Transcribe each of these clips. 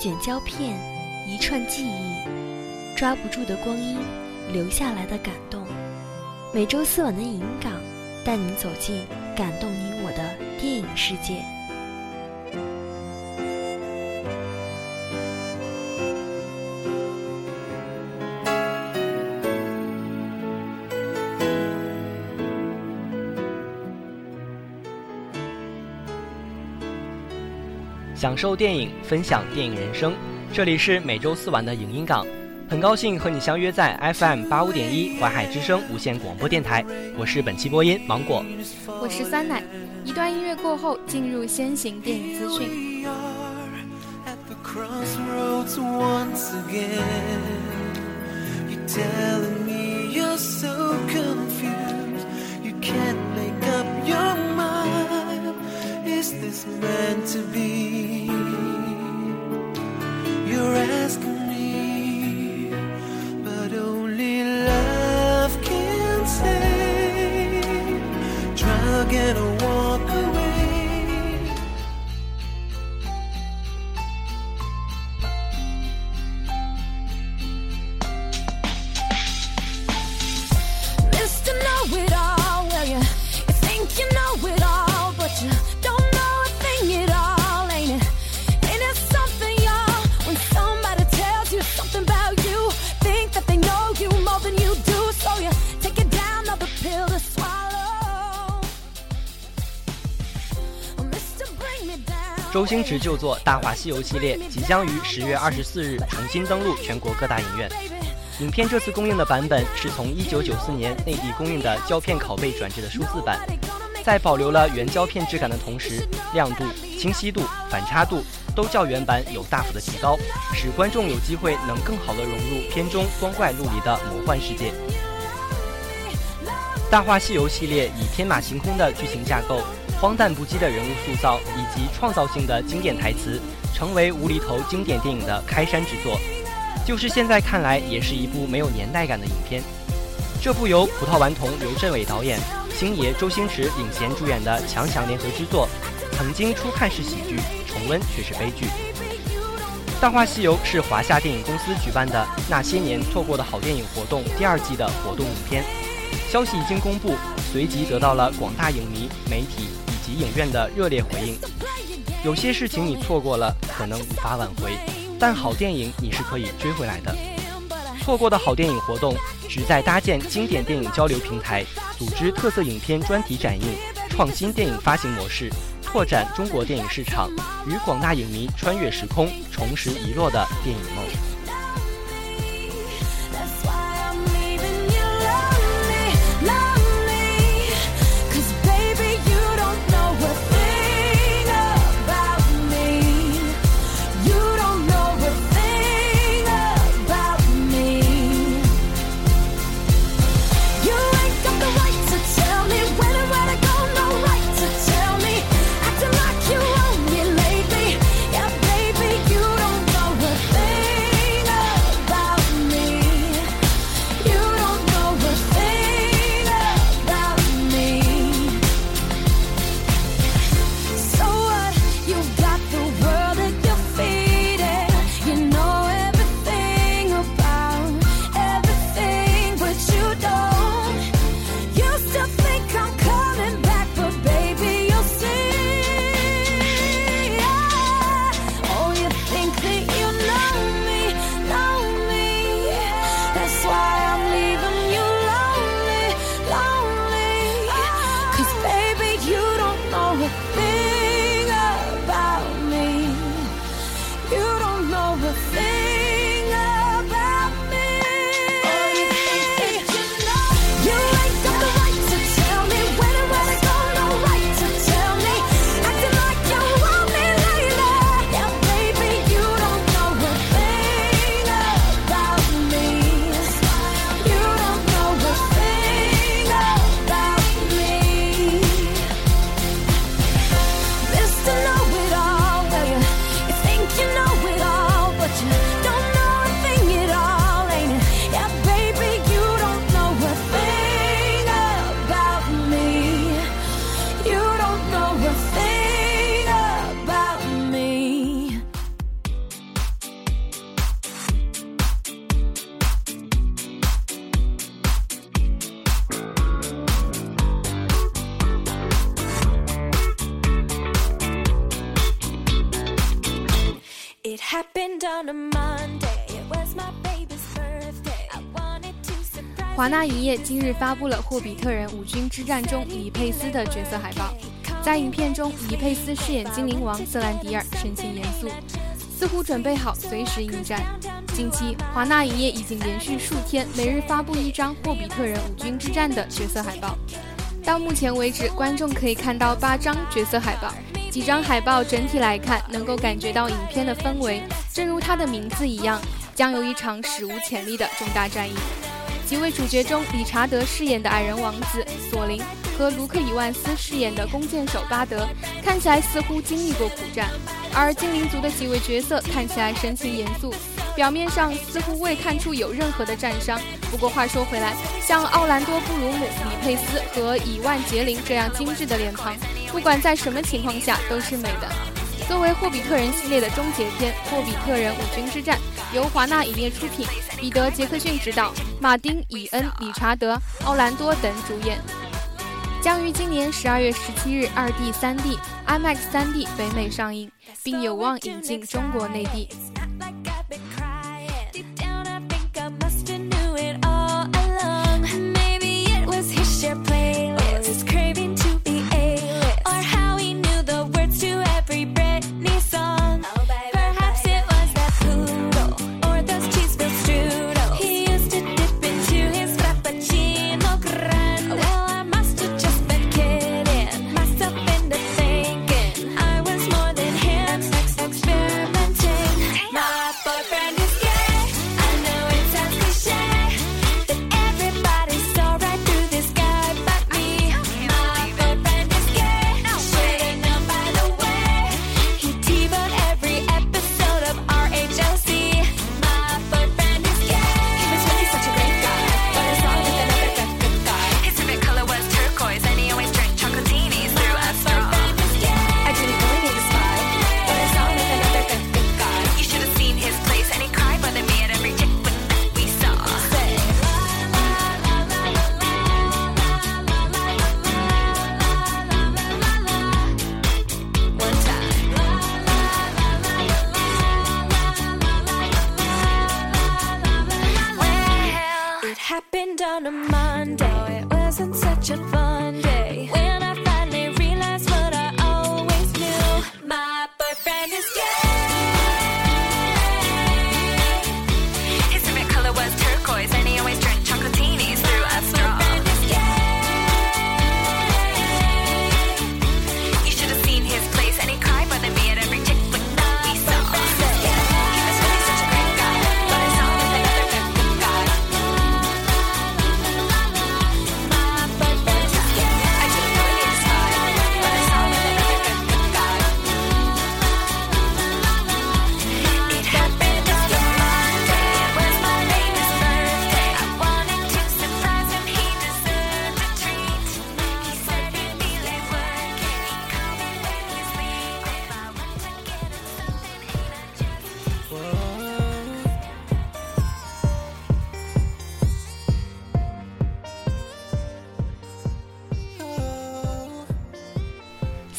卷胶片，一串记忆，抓不住的光阴，留下来的感动。每周四晚的银港，带您走进感动你我的电影世界。享受电影，分享电影人生。这里是每周四晚的影音港，很高兴和你相约在 FM 八五点一淮海之声无线广播电台。我是本期播音芒果，我是酸奶。一段音乐过后，进入先行电影资讯。Is meant to be? You're asking 周星驰旧作《大话西游》系列即将于十月二十四日重新登陆全国各大影院。影片这次公映的版本是从一九九四年内地公映的胶片拷贝转制的数字版，在保留了原胶片质感的同时，亮度、清晰度、反差度都较原版有大幅的提高，使观众有机会能更好的融入片中光怪陆离的魔幻世界。《大话西游》系列以天马行空的剧情架构、荒诞不羁的人物塑造以及创造性的经典台词，成为无厘头经典电影的开山之作。就是现在看来，也是一部没有年代感的影片。这部由葡萄顽童刘镇伟导演、星爷周星驰领衔主演的强强联合之作，曾经初看是喜剧，重温却是悲剧。《大话西游》是华夏电影公司举办的那些年错过的好电影活动第二季的活动影片，消息一经公布，随即得到了广大影迷、媒体及影院的热烈回应。有些事情你错过了，可能无法挽回。但好电影你是可以追回来的。错过的好电影活动，旨在搭建经典电影交流平台，组织特色影片专题展映，创新电影发行模式，拓展中国电影市场，与广大影迷穿越时空，重拾遗落的电影梦。华纳影业今日发布了《霍比特人：五军之战》中李佩斯的角色海报。在影片中，李佩斯饰演精灵王瑟兰迪尔，神情严肃，似乎准备好随时应战。近期，华纳影业已经连续数天每日发布一张《霍比特人：五军之战》的角色海报。到目前为止，观众可以看到八张角色海报。几张海报整体来看，能够感觉到影片的氛围，正如它的名字一样，将有一场史无前例的重大战役。几位主角中，理查德饰演的矮人王子索林和卢克·伊万斯饰演的弓箭手巴德，看起来似乎经历过苦战；而精灵族的几位角色看起来神情严肃，表面上似乎未看出有任何的战伤。不过话说回来，像奥兰多·布鲁姆、李佩斯和伊万·杰林这样精致的脸庞，不管在什么情况下都是美的。作为霍比特人系列的终结篇，《霍比特人：五军之战》由华纳影业出品，彼得·杰克逊执导，马丁·以恩、理查德·奥兰多等主演，将于今年十二月十七日二 D、三 D、IMAX 三 D 北美上映，并有望引进中国内地。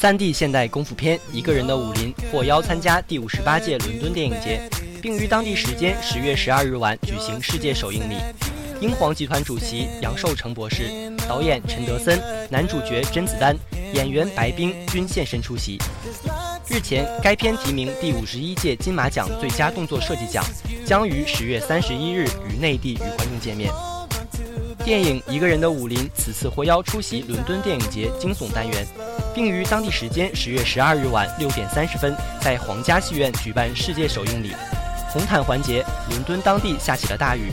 三 D 现代功夫片《一个人的武林》获邀参加第五十八届伦敦电影节，并于当地时间十月十二日晚举行世界首映礼。英皇集团主席杨受成博士、导演陈德森、男主角甄子丹、演员白冰均现身出席。日前，该片提名第五十一届金马奖最佳动作设计奖，将于十月三十一日与内地与观众见面。电影《一个人的武林》此次获邀出席伦敦电影节惊悚单元，并于当地时间十月十二日晚六点三十分在皇家戏院举办世界首映礼。红毯环节，伦敦当地下起了大雨。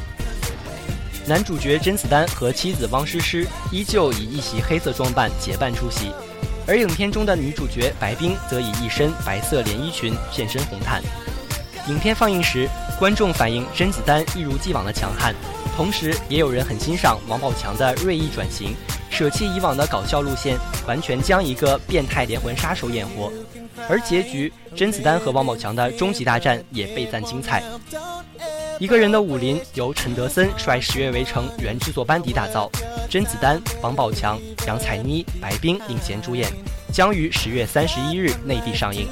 男主角甄子丹和妻子汪诗诗依旧以一袭黑色装扮结伴出席，而影片中的女主角白冰则以一身白色连衣裙现身红毯。影片放映时，观众反映甄子丹一如既往的强悍，同时也有人很欣赏王宝强的锐意转型，舍弃以往的搞笑路线，完全将一个变态连环杀手演活。而结局，甄子丹和王宝强的终极大战也倍赞精彩。一个人的武林由陈德森率十月围城原制作班底打造，甄子丹、王宝强、杨采妮、白冰领衔主演，将于十月三十一日内地上映。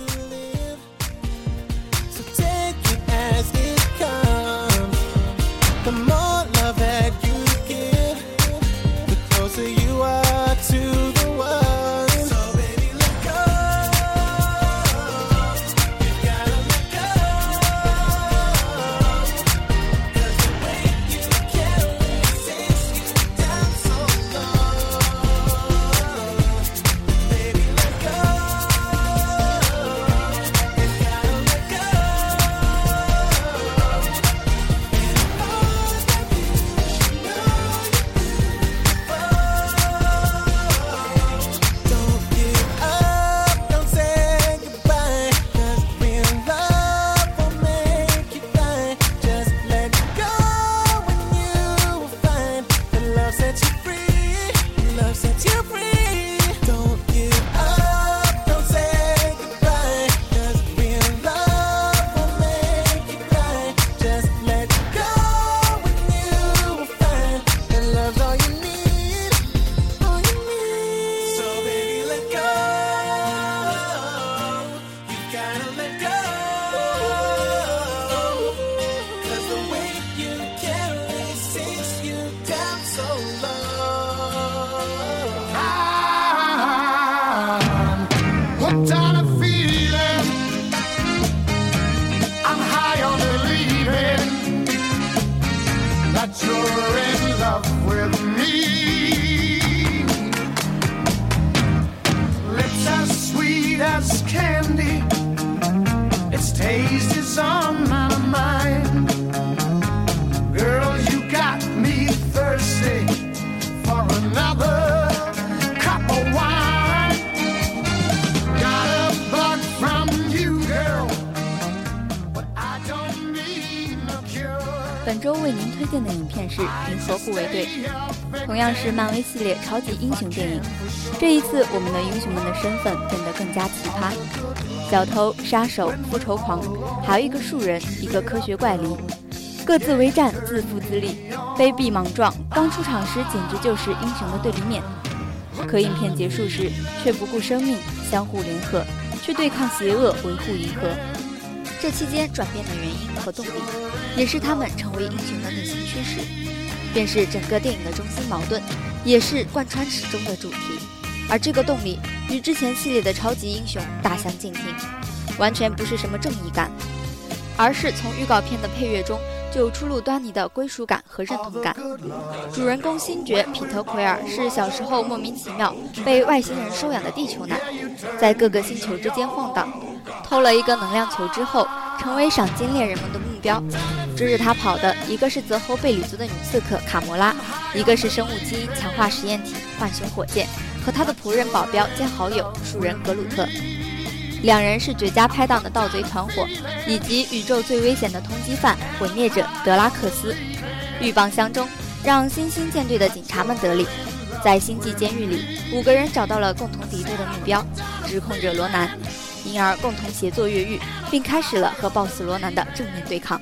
和《护卫队》，同样是漫威系列超级英雄电影。这一次，我们的英雄们的身份变得更加奇葩：小偷、杀手、复仇狂，还有一个树人，一个科学怪灵，各自为战，自负自立，卑鄙莽撞。刚出场时简直就是英雄的对立面，可影片结束时却不顾生命，相互联合，去对抗邪恶，维护银河。这期间转变的原因和动力，也是他们成为英雄的内心驱使，便是整个电影的中心矛盾，也是贯穿始终的主题。而这个动力与之前系列的超级英雄大相径庭，完全不是什么正义感，而是从预告片的配乐中就初露端倪的归属感和认同感。主人公星爵彼得奎尔是小时候莫名其妙被外星人收养的地球男，在各个星球之间晃荡，偷了一个能量球之后，成为赏金猎人们的目标。追着他跑的一个是泽侯贝里族的女刺客卡魔拉，一个是生物基因强化实验体浣熊火箭和他的仆人保镖兼好友树人格鲁特。两人是绝佳拍档的盗贼团伙，以及宇宙最危险的通缉犯毁灭者德拉克斯。鹬蚌相争，让新兴舰队的警察们得利。在星际监狱里，五个人找到了共同敌对的目标——指控者罗南，因而共同协作越狱，并开始了和 BOSS 罗南的正面对抗。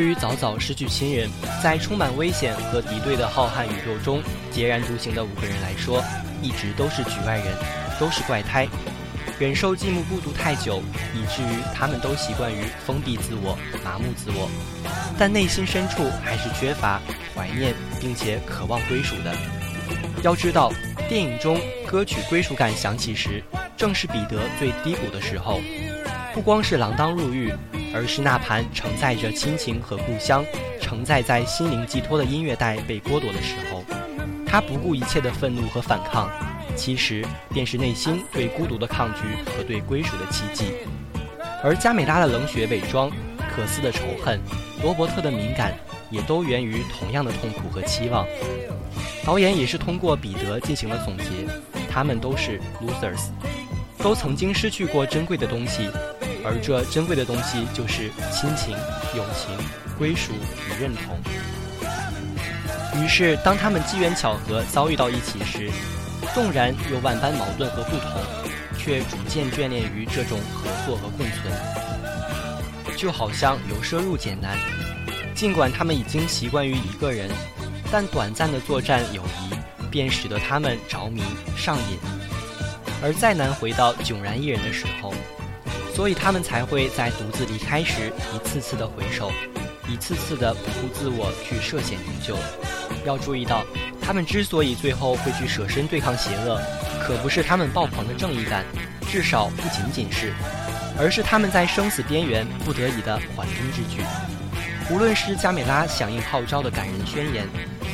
对于早早失去亲人，在充满危险和敌对的浩瀚宇宙中孑然独行的五个人来说，一直都是局外人，都是怪胎，忍受寂寞孤独太久，以至于他们都习惯于封闭自我、麻木自我，但内心深处还是缺乏、怀念并且渴望归属的。要知道，电影中歌曲《归属感》响起时，正是彼得最低谷的时候，不光是锒铛入狱。而是那盘承载着亲情和故乡、承载在心灵寄托的音乐带被剥夺的时候，他不顾一切的愤怒和反抗，其实便是内心对孤独的抗拒和对归属的奇迹。而加美拉的冷血伪装、可斯的仇恨、罗伯特的敏感，也都源于同样的痛苦和期望。导演也是通过彼得进行了总结，他们都是 losers，都曾经失去过珍贵的东西，而这珍贵的东西就是亲情、友情、归属与认同。于是，当他们机缘巧合遭遇到一起时，纵然有万般矛盾和不同，却逐渐眷恋于这种合作和共存。就好像由奢入俭难，尽管他们已经习惯于一个人，但短暂的作战友谊便使得他们着迷上瘾，而再难回到迥然一人的时候，所以他们才会在独自离开时一次次的回首，一次次的不顾自我去涉险营救。要注意到，他们之所以最后会去舍身对抗邪恶，可不是他们爆棚的正义感，至少不仅仅是，而是他们在生死边缘不得已的缓兵之举。无论是加美拉响应号召的感人宣言，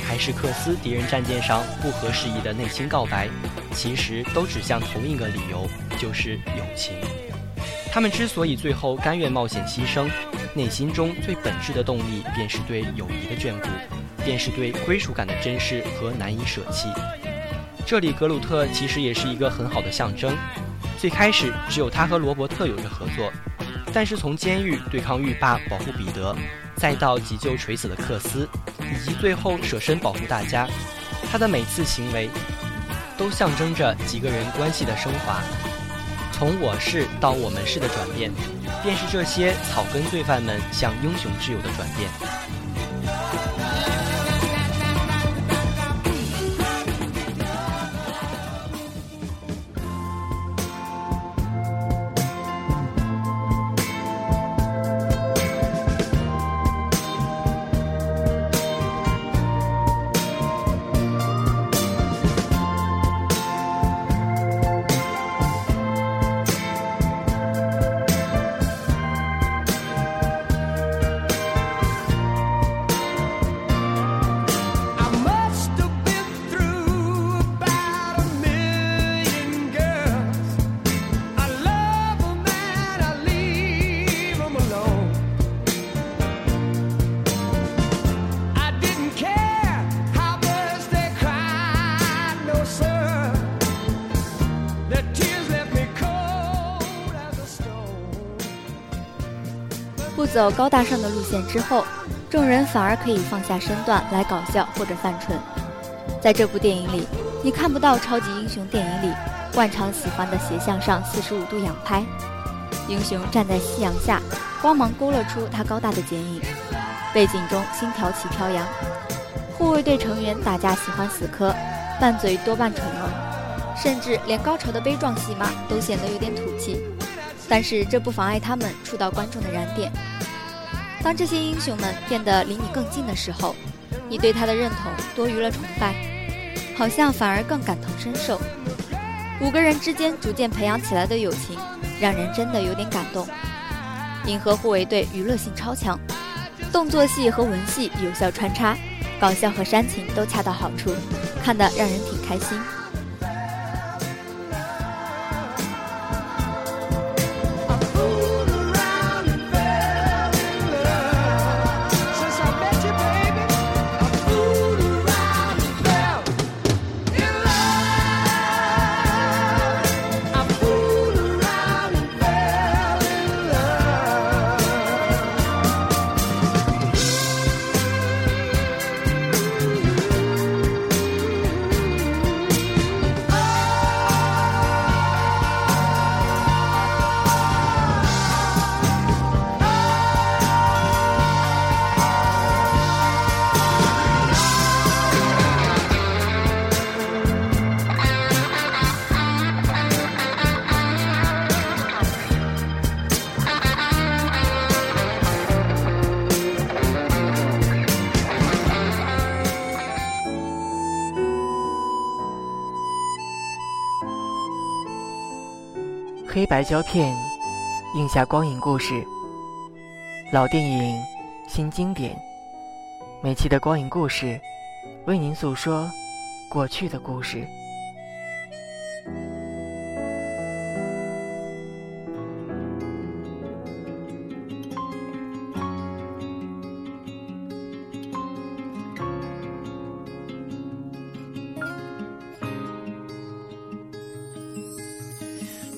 还是克斯敌人战舰上不合时宜的内心告白，其实都指向同一个理由，就是友情。他们之所以最后甘愿冒险牺牲，内心中最本质的动力便是对友谊的眷顾，便是对归属感的珍视和难以舍弃。这里格鲁特其实也是一个很好的象征。最开始只有他和罗伯特有着合作，但是从监狱对抗狱霸保护彼得，再到急救垂死的克斯，以及最后舍身保护大家，他的每次行为都象征着几个人关系的升华。从我是到我们是的转变，便是这些草根罪犯们向英雄挚友的转变。走高大上的路线之后，众人反而可以放下身段来搞笑或者犯蠢。在这部电影里，你看不到超级英雄电影里惯常喜欢的斜向上四十五度仰拍，英雄站在夕阳下，光芒勾勒出他高大的剪影，背景中星条旗飘扬。护卫队成员打架喜欢死磕，拌嘴多半蠢萌，甚至连高潮的悲壮戏码都显得有点土气。但是这不妨碍他们触到观众的燃点。当这些英雄们变得离你更近的时候，你对他的认同多于了崇拜，好像反而更感同身受。五个人之间逐渐培养起来的友情，让人真的有点感动。银河护卫队娱乐性超强，动作戏和文戏有效穿插，搞笑和煽情都恰到好处，看得让人挺开心。白胶片映下光影故事，老电影，新经典。每期的光影故事，为您诉说过去的故事。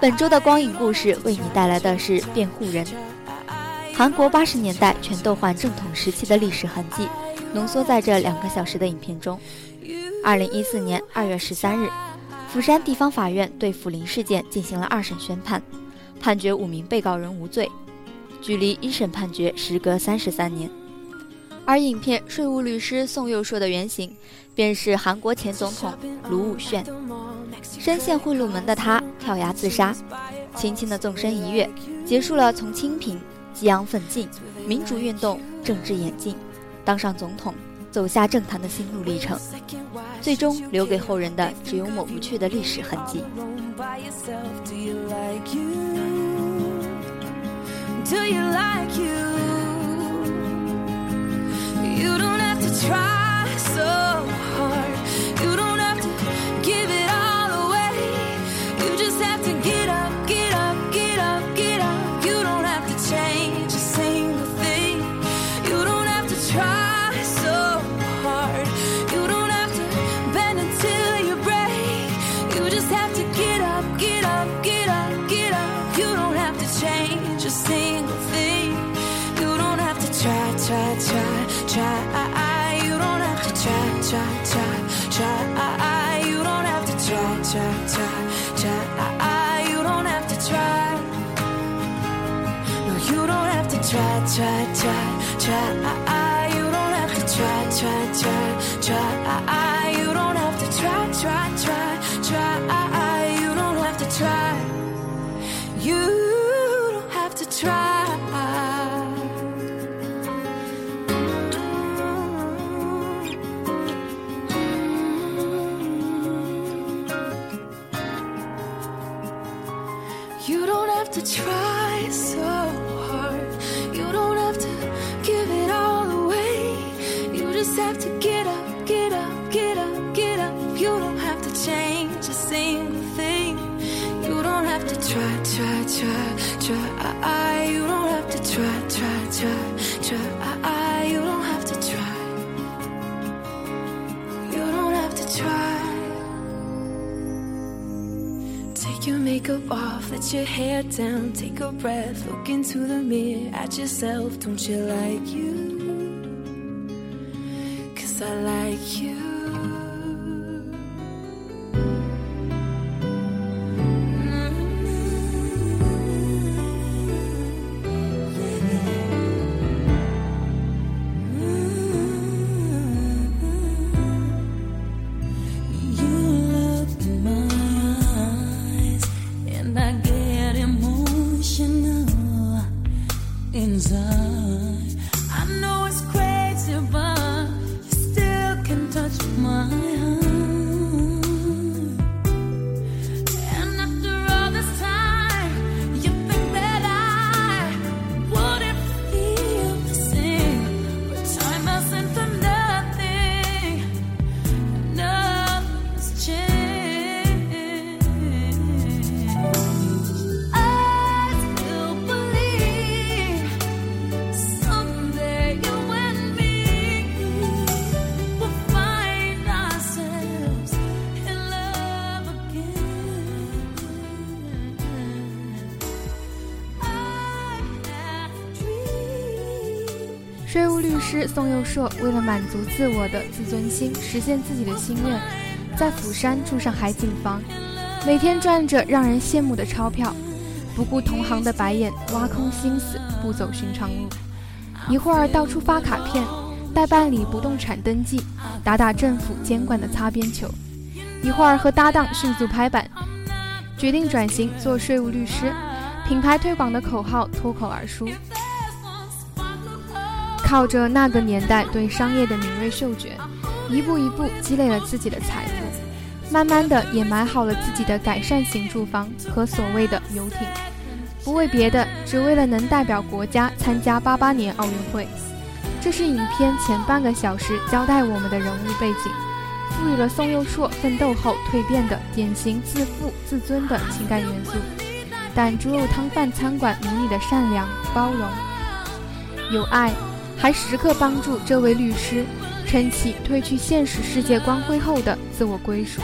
本周的光影故事为你带来的是《辩护人》。韩国八十年代全斗焕正统时期的历史痕迹，浓缩在这两个小时的影片中。二零一四年二月十三日，釜山地方法院对抚林事件进行了二审宣判，判决五名被告人无罪。距离一审判决时隔三十三年，而影片税务律师宋佑硕的原型，便是韩国前总统卢武铉。深陷贿赂门的他跳崖自杀，轻轻的纵身一跃，结束了从清贫、激昂奋进、民主运动、政治演进、当上总统、走下政坛的心路历程，最终留给后人的只有抹不去的历史痕迹。do you like you? You don't have to try so hard. You don't have to give it try, try, try, try. Ah, ah, you don't have to try, try, try, try. I, You don't have to try. You don't have to try. Take your makeup off, let your hair down, take a breath, look into the mirror at yourself. Don't you like you? Cause I like. You 宋佑硕为了满足自我的自尊心，实现自己的心愿，在釜山住上海景房，每天赚着让人羡慕的钞票，不顾同行的白眼，挖空心思不走寻常路。一会儿到处发卡片，代办理不动产登记，打打政府监管的擦边球；一会儿和搭档迅速拍板，决定转型做税务律师，品牌推广的口号脱口而出。靠着那个年代对商业的敏锐嗅觉，一步一步积累了自己的财富，慢慢的也买好了自己的改善型住房和所谓的游艇，不为别的，只为了能代表国家参加八八年奥运会。这是影片前半个小时交代我们的人物背景，赋予了宋佑硕奋斗后蜕变的典型自负自尊的情感元素。但猪肉汤饭餐馆母女的善良、包容、有爱，还时刻帮助这位律师撑起褪去现实世界光辉后的自我归属。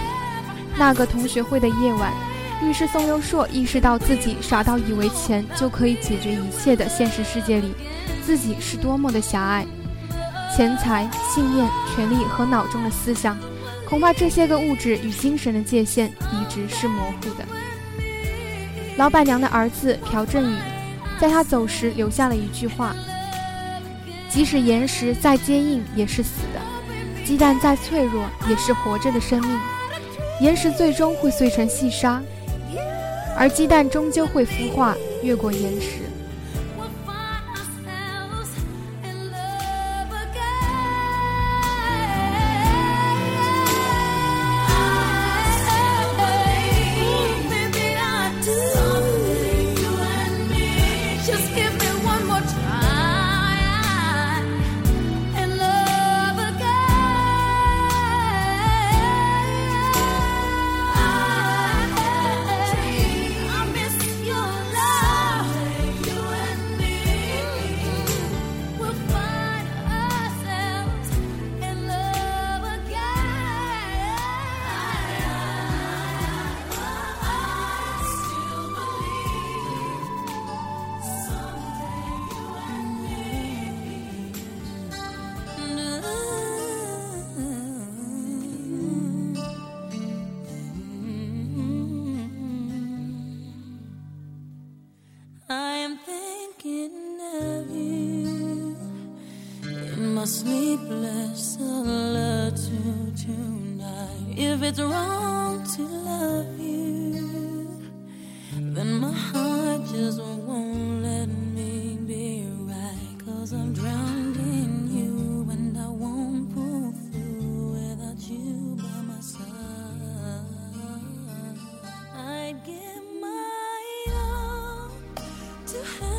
那个同学会的夜晚，律师宋佑硕意识到自己傻到以为钱就可以解决一切的现实世界里，自己是多么的狭隘。钱财、信念、权利和脑中的思想，恐怕这些个物质与精神的界限一直是模糊的。老板娘的儿子朴振宇，在他走时留下了一句话：“即使岩石再坚硬，也是死的；鸡蛋再脆弱，也是活着的生命。岩石最终会碎成细沙，而鸡蛋终究会孵化，越过岩石。”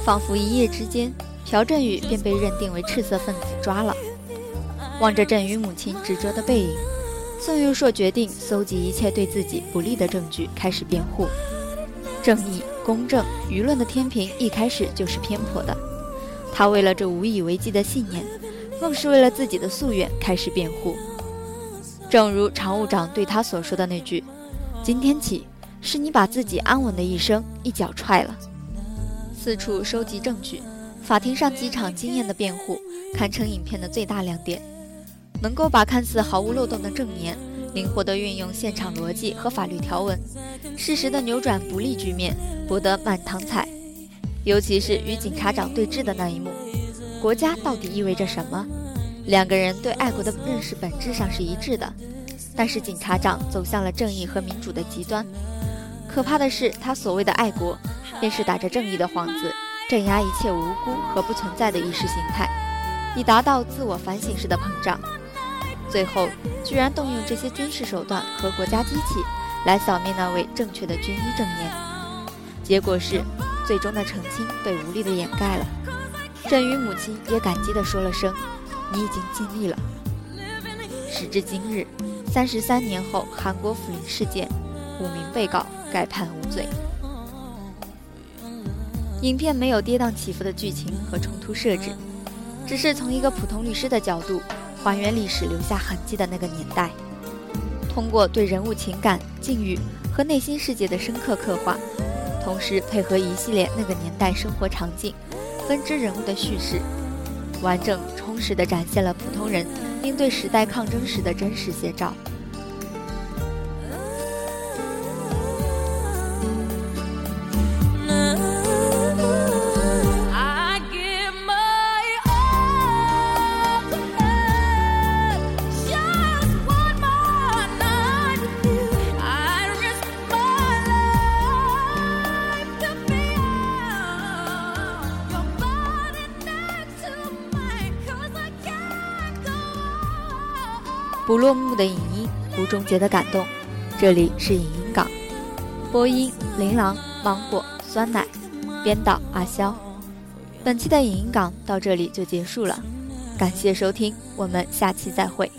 仿佛一夜之间，朴振宇便被认定为赤色分子抓了。望着振宇母亲执着的背影，宋佑硕决定搜集一切对自己不利的证据，开始辩护。正义、公正、舆论的天平一开始就是偏颇的。他为了这无以为继的信念，更是为了自己的夙愿开始辩护。正如常务长对他所说的那句：“今天起，是你把自己安稳的一生一脚踹了。”四处收集证据，法庭上几场惊艳的辩护，堪称影片的最大亮点。能够把看似毫无漏洞的证言，灵活地运用现场逻辑和法律条文，适时地扭转不利局面，博得满堂彩。尤其是与警察长对峙的那一幕，国家到底意味着什么？两个人对爱国的认识本质上是一致的，但是警察长走向了正义和民主的极端。可怕的是，他所谓的爱国，便是打着正义的幌子，镇压一切无辜和不存在的意识形态，以达到自我反省式的膨胀。最后，居然动用这些军事手段和国家机器来扫灭那位正确的军医证言。结果是，最终的澄清被无力的掩盖了。振宇母亲也感激地说了声：“你已经尽力了。”时至今日，三十三年后，韩国抚林事件，五名被告改判无罪。影片没有跌宕起伏的剧情和冲突设置，只是从一个普通律师的角度还原历史留下痕迹的那个年代。通过对人物情感、境遇和内心世界的深刻刻画，同时配合一系列那个年代生活场景、分支人物的叙事，完整充实地展现了普通人应对时代抗争时的真实写照。不落幕的影音，不终结的感动。这里是影音港，播音琳琅、芒果、酸奶，编导阿肖。本期的影音港到这里就结束了，感谢收听，我们下期再会。